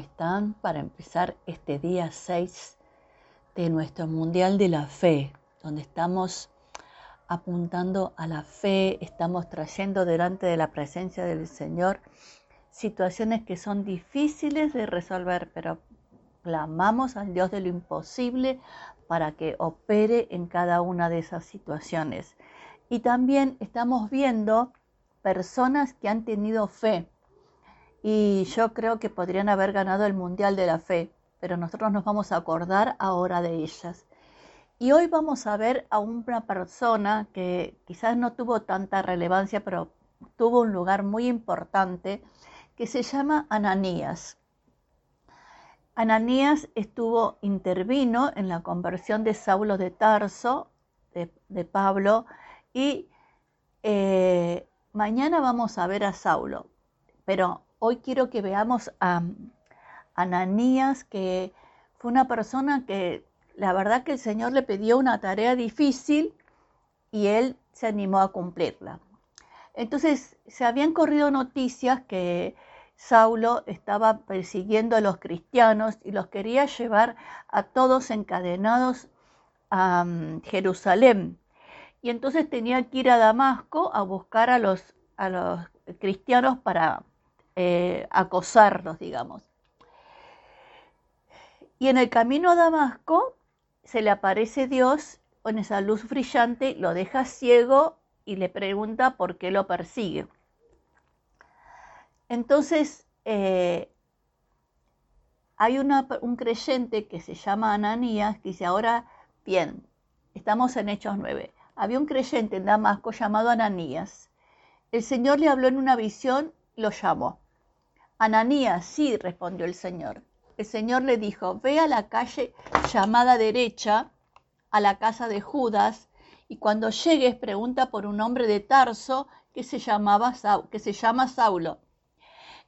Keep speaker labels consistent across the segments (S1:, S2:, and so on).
S1: están para empezar este día 6 de nuestro Mundial de la Fe, donde estamos apuntando a la fe, estamos trayendo delante de la presencia del Señor situaciones que son difíciles de resolver, pero clamamos al Dios de lo imposible para que opere en cada una de esas situaciones. Y también estamos viendo personas que han tenido fe, y yo creo que podrían haber ganado el Mundial de la Fe, pero nosotros nos vamos a acordar ahora de ellas. Y hoy vamos a ver a una persona que quizás no tuvo tanta relevancia, pero tuvo un lugar muy importante, que se llama Ananías. Ananías estuvo, intervino en la conversión de Saulo de Tarso, de, Pablo, y eh, mañana vamos a ver a Saulo, pero hoy quiero que veamos a Ananías, que fue una persona que la verdad que el Señor le pidió una tarea difícil y él se animó a cumplirla. Entonces, se habían corrido noticias que Saulo estaba persiguiendo a los cristianos y los quería llevar a todos encadenados a mm, Jerusalén. Y entonces tenía que ir a Damasco a buscar a los, a los cristianos para eh, acosarlos, digamos. Y en el camino a Damasco se le aparece Dios con esa luz brillante, lo deja ciego y le pregunta por qué lo persigue. Entonces, eh, hay un creyente que se llama Ananías que dice, ahora bien, estamos en Hechos 9. Había un creyente en Damasco llamado Ananías. El Señor le habló en una visión, lo llamó. Ananías, sí, respondió el Señor. El Señor le dijo, ve a la calle llamada derecha, a la casa de Judas, y cuando llegues pregunta por un hombre de Tarso que se, llamaba, que se llama Saulo.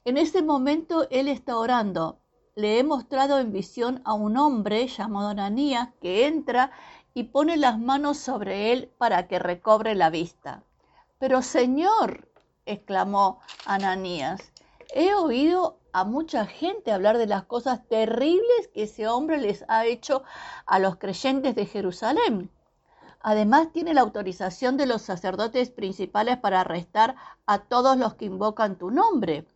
S1: En ese momento él está orando. Le he mostrado en visión a un hombre llamado Ananías que entra y pone las manos sobre él para que recobre la vista. Pero Señor, exclamó Ananías, He oído a mucha gente hablar de las cosas terribles que ese hombre les ha hecho a los creyentes de Jerusalén. Además, tiene la autorización de los sacerdotes principales para arrestar a todos los que invocan tu nombre.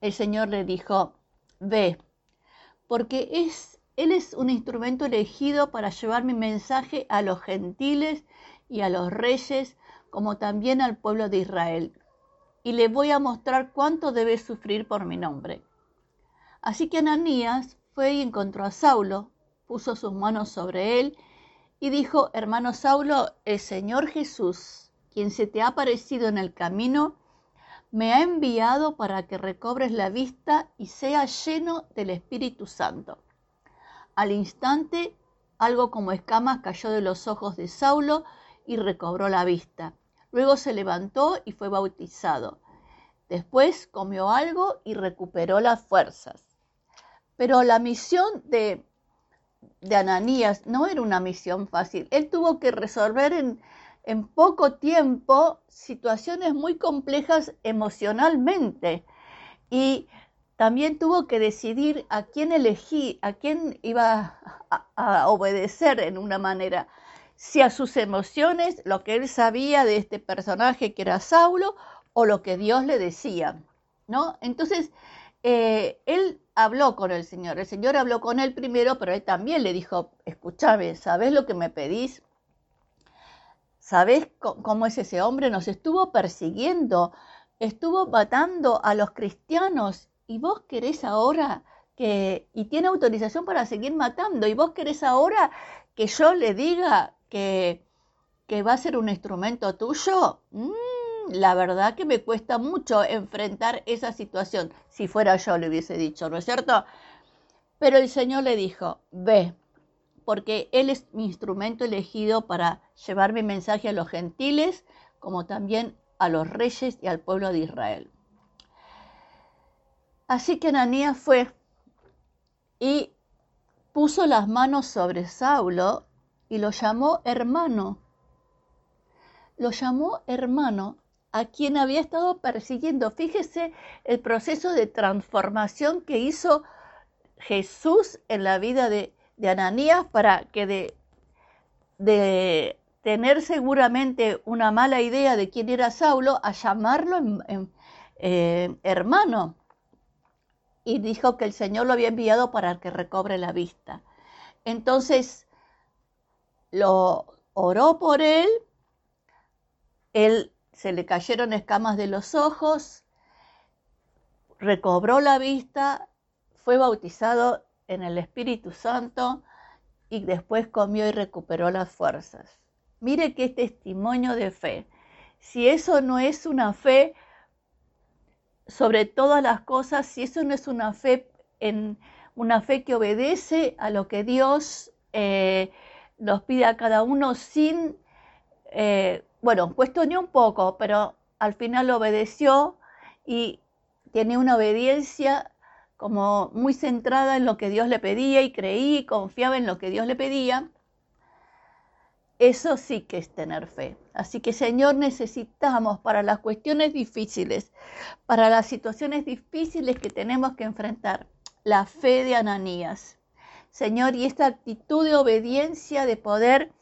S1: El Señor le dijo, ve, porque es, Él es un instrumento elegido para llevar mi mensaje a los gentiles y a los reyes, como también al pueblo de Israel y le voy a mostrar cuánto debe sufrir por mi nombre. Así que Ananías fue y encontró a Saulo, puso sus manos sobre él y dijo, hermano Saulo, el Señor Jesús, quien se te ha aparecido en el camino, me ha enviado para que recobres la vista y sea lleno del Espíritu Santo. Al instante, algo como escamas cayó de los ojos de Saulo y recobró la vista. Luego se levantó y fue bautizado. Después comió algo y recuperó las fuerzas. Pero la misión de, de Ananías no era una misión fácil. Él tuvo que resolver en, en poco tiempo situaciones muy complejas emocionalmente. Y también tuvo que decidir a quién elegí, a quién iba a, a, obedecer en una manera si a sus emociones, lo que él sabía de este personaje que era Saulo, o lo que Dios le decía, ¿no? Entonces, eh, él habló con el Señor, el Señor habló con él primero, pero él también le dijo, escúchame, ¿sabes lo que me pedís? ¿Sabes cómo es ese hombre? Nos estuvo persiguiendo, estuvo matando a los cristianos y vos querés ahora que, y tiene autorización para seguir matando, y vos querés ahora que yo le diga que, va a ser un instrumento tuyo, mm, la verdad que me cuesta mucho enfrentar esa situación. Si fuera yo le hubiese dicho, ¿no es cierto? Pero el Señor le dijo, ve, porque Él es mi instrumento elegido para llevar mi mensaje a los gentiles, como también a los reyes y al pueblo de Israel. Así que Ananías fue y puso las manos sobre Saulo y lo llamó hermano. Lo llamó hermano a quien había estado persiguiendo. Fíjese el proceso de transformación que hizo Jesús en la vida de, Ananías para que de, tener seguramente una mala idea de quién era Saulo a llamarlo eh, hermano. Y dijo que el Señor lo había enviado para que recobre la vista. Entonces, lo oró por él, él se le cayeron escamas de los ojos, recobró la vista, fue bautizado en el Espíritu Santo y después comió y recuperó las fuerzas. Mire qué testimonio de fe. Si eso no es una fe sobre todas las cosas, si eso no es una fe en una fe que obedece a lo que Dios eh, nos pide a cada uno sin, eh, bueno, cuestionó un poco, pero al final obedeció y tiene una obediencia como muy centrada en lo que Dios le pedía y creía y confiaba en lo que Dios le pedía. Eso sí que es tener fe. Así que Señor, necesitamos para las cuestiones difíciles, para las situaciones difíciles que tenemos que enfrentar, la fe de Ananías. Señor, y esta actitud de obediencia, de poder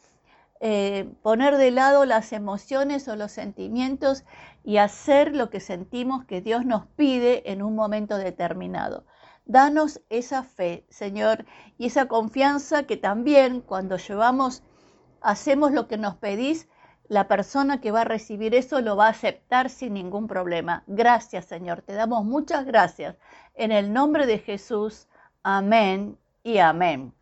S1: eh, poner de lado las emociones o los sentimientos y hacer lo que sentimos que Dios nos pide en un momento determinado. Danos esa fe, Señor, y esa confianza que también cuando llevamos, hacemos lo que nos pedís, la persona que va a recibir eso lo va a aceptar sin ningún problema. Gracias, Señor. Te damos muchas gracias. En el nombre de Jesús. Amén y amén.